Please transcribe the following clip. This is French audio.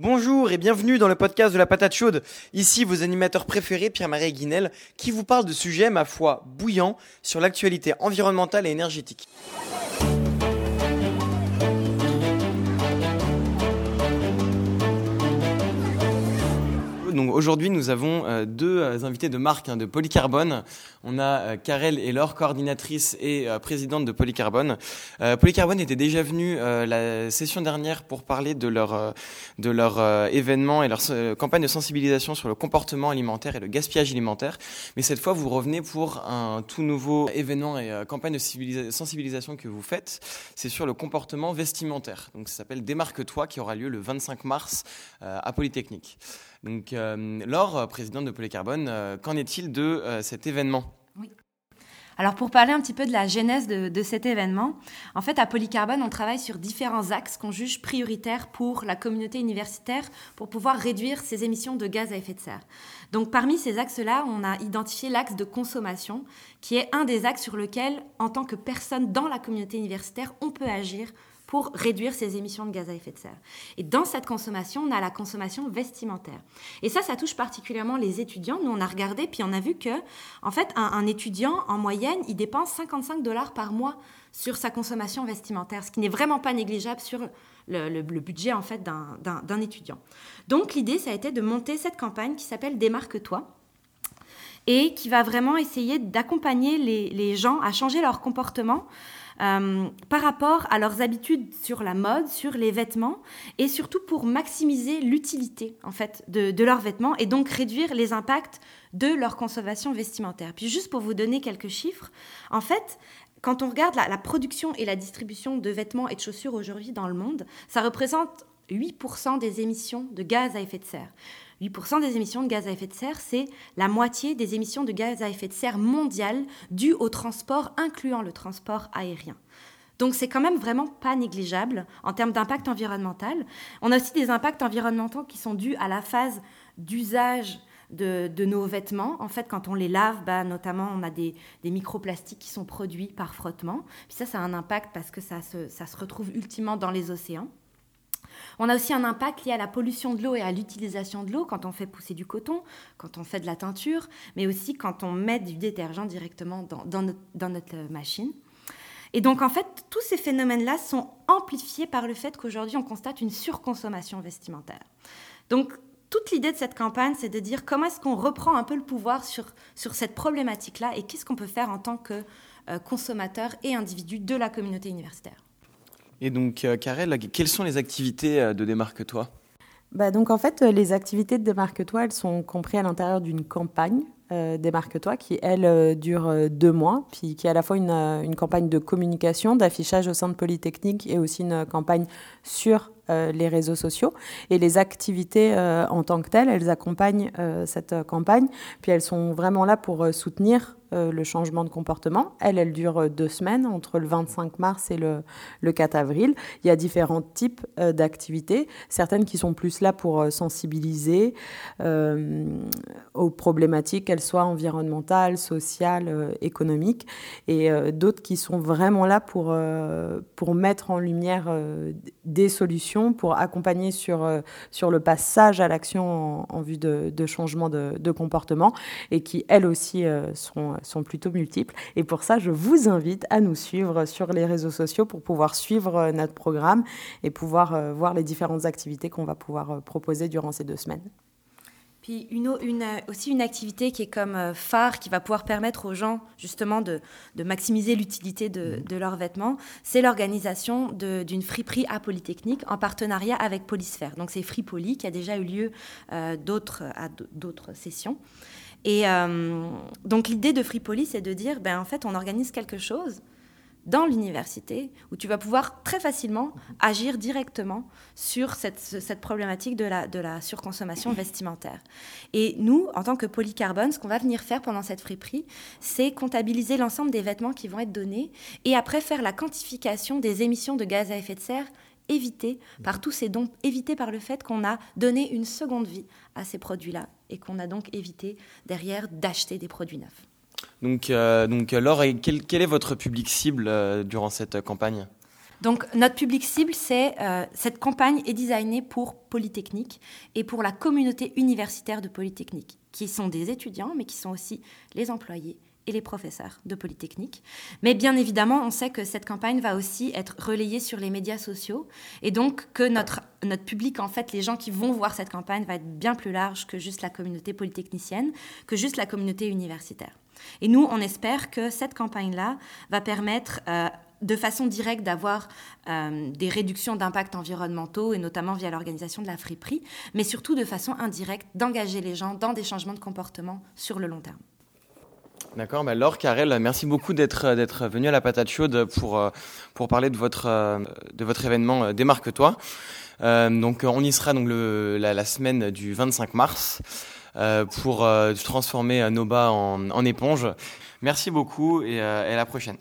Bonjour et bienvenue dans le podcast de la patate chaude. Ici vos animateurs préférés, Pierre-Marie Guinel, qui vous parlent de sujets, ma foi, bouillants sur l'actualité environnementale et énergétique. Aujourd'hui, nous avons euh, deux euh, invités de marque hein, de Polycarbone. On a euh, Karel et Laure, coordinatrice et présidente de Polycarbone. Polycarbone était déjà venu la session dernière pour parler de leur de leur événement et leur campagne de sensibilisation sur le comportement alimentaire et le gaspillage alimentaire. Mais cette fois, vous revenez pour un tout nouveau événement et campagne de sensibilisation que vous faites. C'est sur le comportement vestimentaire. Donc ça s'appelle Démarque-toi qui aura lieu le 25 mars à Polytechnique. Donc, euh, Laure, présidente de Polycarbone, euh, qu'en est-il de euh, cet événement? Oui. Alors pour parler un petit peu de la genèse de, cet événement, en fait à Polycarbone on travaille sur différents axes qu'on juge prioritaires pour la communauté universitaire pour pouvoir réduire ses émissions de gaz à effet de serre. Donc parmi ces axes-là, on a identifié l'axe de consommation qui est un des axes sur lequel en tant que personne dans la communauté universitaire on peut agir pour réduire ses émissions de gaz à effet de serre. Et dans cette consommation, on a la consommation vestimentaire. Et ça, ça touche particulièrement les étudiants. Nous, on a regardé, puis on a vu que, en fait, un, étudiant, en moyenne, il dépense 55 dollars par mois sur sa consommation vestimentaire, ce qui n'est vraiment pas négligeable sur le, budget, en fait, d'un étudiant. Donc, l'idée, ça a été de monter cette campagne qui s'appelle Démarque-toi et qui va vraiment essayer d'accompagner les, les gens à changer leur comportement euh, par rapport à leurs habitudes sur la mode, sur les vêtements, et surtout pour maximiser l'utilité en fait de, leurs vêtements et donc réduire les impacts de leur consommation vestimentaire. Puis juste pour vous donner quelques chiffres, en fait, quand on regarde la, la production et la distribution de vêtements et de chaussures aujourd'hui dans le monde, ça représente 8% des émissions de gaz à effet de serre. 8% des émissions de gaz à effet de serre, c'est la moitié des émissions de gaz à effet de serre mondiales dues au transport, incluant le transport aérien. Donc c'est quand même vraiment pas négligeable en termes d'impact environnemental. On a aussi des impacts environnementaux qui sont dus à la phase d'usage de, nos vêtements. En fait, quand on les lave, bah, notamment, on a des, microplastiques qui sont produits par frottement. Puis ça, ça a un impact parce que ça se retrouve ultimement dans les océans. On a aussi un impact lié à la pollution de l'eau et à l'utilisation de l'eau quand on fait pousser du coton, quand on fait de la teinture, mais aussi quand on met du détergent directement dans, notre, machine. Et donc, en fait, tous ces phénomènes-là sont amplifiés par le fait qu'aujourd'hui, on constate une surconsommation vestimentaire. Donc, toute l'idée de cette campagne, c'est de dire comment est-ce qu'on reprend un peu le pouvoir sur, cette problématique-là et qu'est-ce qu'on peut faire en tant que euh, consommateur et individu de la communauté universitaire. Et donc, euh, Karel, quelles sont les activités euh, de Démarque-toi? Bah donc en fait, les activités de Démarque-toi, elles sont comprises à l'intérieur d'une campagne euh, Démarque-toi qui, elle, dure deux mois, puis qui est à la fois une, une campagne de communication, d'affichage au sein de Polytechnique et aussi une campagne sur les réseaux sociaux. Et les activités en tant que telles, elles accompagnent cette campagne, puis elles sont vraiment là pour soutenir euh, le changement de comportement. Elle, elle dure euh, deux semaines, entre le 25 mars et le, le 4 avril. Il y a différents types euh, d'activités, certaines qui sont plus là pour sensibiliser aux problématiques, qu'elles soient environnementales, sociales, économiques, et d'autres qui sont vraiment là pour, pour mettre en lumière des solutions, pour accompagner sur, sur le passage à l'action en, vue de, changement de, de, comportement, et qui, elles aussi, sont sont plutôt multiples. Et pour ça, je vous invite à nous suivre sur les réseaux sociaux pour pouvoir suivre euh, notre programme et pouvoir euh, voir les différentes activités qu'on va pouvoir euh, proposer durant ces deux semaines. Puis une, aussi une activité qui est comme phare, qui va pouvoir permettre aux gens justement de, maximiser l'utilité de, mmh. leurs vêtements, c'est l'organisation d'une friperie à Polytechnique en partenariat avec Polysphère. Donc c'est Fripoly qui a déjà eu lieu d'autres à d'autres sessions. Et euh, donc l'idée de Free c'est de dire, ben, en fait, on organise quelque chose dans l'université où tu vas pouvoir très facilement agir directement sur cette, problématique de la, de la, surconsommation vestimentaire. Et nous, en tant que polycarbone, ce qu'on va venir faire pendant cette friperie, c'est comptabiliser l'ensemble des vêtements qui vont être donnés et après faire la quantification des émissions de gaz à effet de serre évitées par tous ces dons, évitées par le fait qu'on a donné une seconde vie à ces produits-là et qu'on a donc évité derrière d'acheter des produits neufs. Donc, euh, donc Laure, quel, quel, est votre public cible euh, durant cette campagne? Donc notre public cible, c'est euh, cette campagne est designée pour Polytechnique et pour la communauté universitaire de Polytechnique, qui sont des étudiants, mais qui sont aussi les employés et les professeurs de Polytechnique. Mais bien évidemment, on sait que cette campagne va aussi être relayée sur les médias sociaux et donc que notre, notre public, en fait, les gens qui vont voir cette campagne, va être bien plus large que juste la communauté polytechnicienne, que juste la communauté universitaire. Et nous, on espère que cette campagne-là va permettre euh, de façon directe d'avoir euh, des réductions d'impacts environnementaux et notamment via l'organisation de la friperie, mais surtout de façon indirecte d'engager les gens dans des changements de comportement sur le long terme. D'accord, bah Laure, Karel, merci beaucoup d'être d'être venu à la patate chaude pour euh, pour parler de votre euh, de votre événement Démarque-toi. donc on y sera donc le, la, semaine du 25 mars pour transformer Noba en, en éponge. Merci beaucoup et à la prochaine.